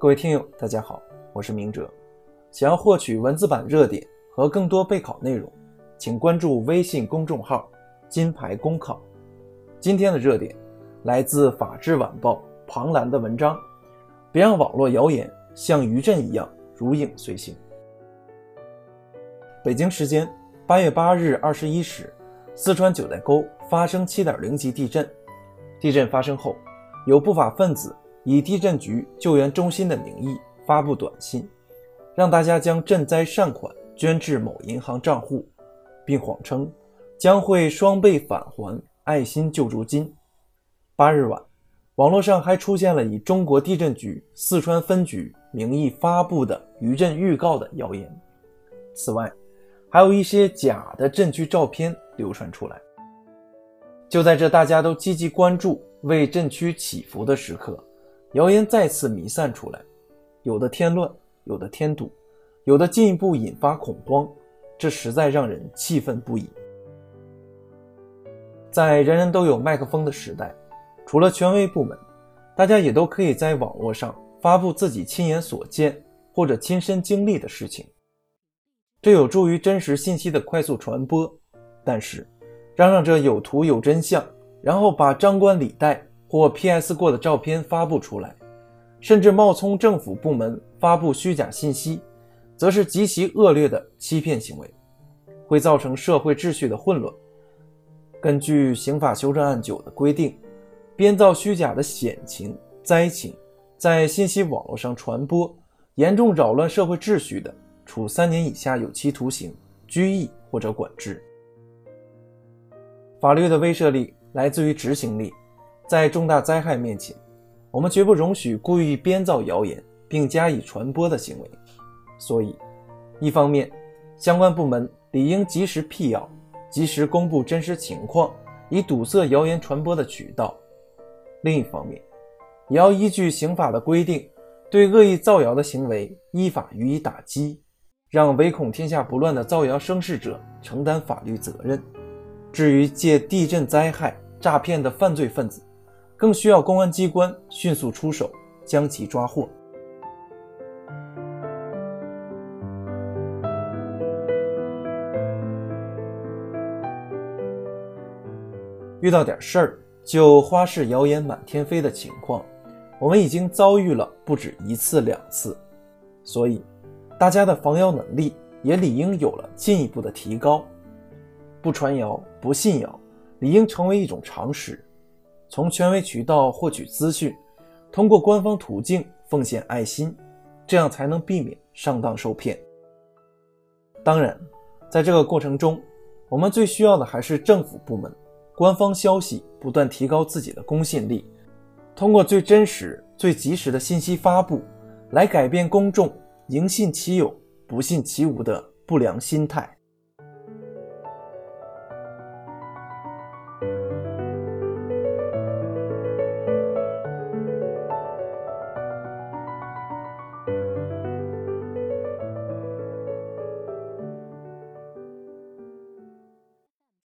各位听友，大家好，我是明哲。想要获取文字版热点和更多备考内容，请关注微信公众号“金牌公考”。今天的热点来自《法制晚报》庞兰的文章：别让网络谣言像余震一样如影随形。北京时间八月八日二十一时，四川九寨沟发生七点零级地震。地震发生后，有不法分子以地震局救援中心的名义发布短信，让大家将赈灾善款捐至某银行账户，并谎称将会双倍返还爱心救助金。八日晚，网络上还出现了以中国地震局四川分局名义发布的余震预告的谣言。此外，还有一些假的震区照片流传出来。就在这大家都积极关注为震区祈福的时刻，谣言再次弥散出来，有的添乱，有的添堵，有的进一步引发恐慌，这实在让人气愤不已。在人人都有麦克风的时代，除了权威部门，大家也都可以在网络上发布自己亲眼所见或者亲身经历的事情，这有助于真实信息的快速传播。但是，嚷嚷着有图有真相，然后把张冠李戴或 PS 过的照片发布出来，甚至冒充政府部门发布虚假信息，则是极其恶劣的欺骗行为，会造成社会秩序的混乱。根据刑法修正案九的规定，编造虚假的险情、灾情，在信息网络上传播，严重扰乱社会秩序的，处三年以下有期徒刑、拘役或者管制。法律的威慑力来自于执行力，在重大灾害面前，我们绝不容许故意编造谣言并加以传播的行为。所以，一方面，相关部门理应及时辟谣，及时公布真实情况，以堵塞谣言传播的渠道；另一方面，也要依据刑法的规定，对恶意造谣的行为依法予以打击，让唯恐天下不乱的造谣生事者承担法律责任。至于借地震灾害诈骗的犯罪分子，更需要公安机关迅速出手，将其抓获。遇到点事儿就花式谣言满天飞的情况，我们已经遭遇了不止一次两次，所以大家的防谣能力也理应有了进一步的提高。不传谣，不信谣，理应成为一种常识。从权威渠道获取资讯，通过官方途径奉献爱心，这样才能避免上当受骗。当然，在这个过程中，我们最需要的还是政府部门、官方消息不断提高自己的公信力，通过最真实、最及时的信息发布，来改变公众“宁信其有，不信其无”的不良心态。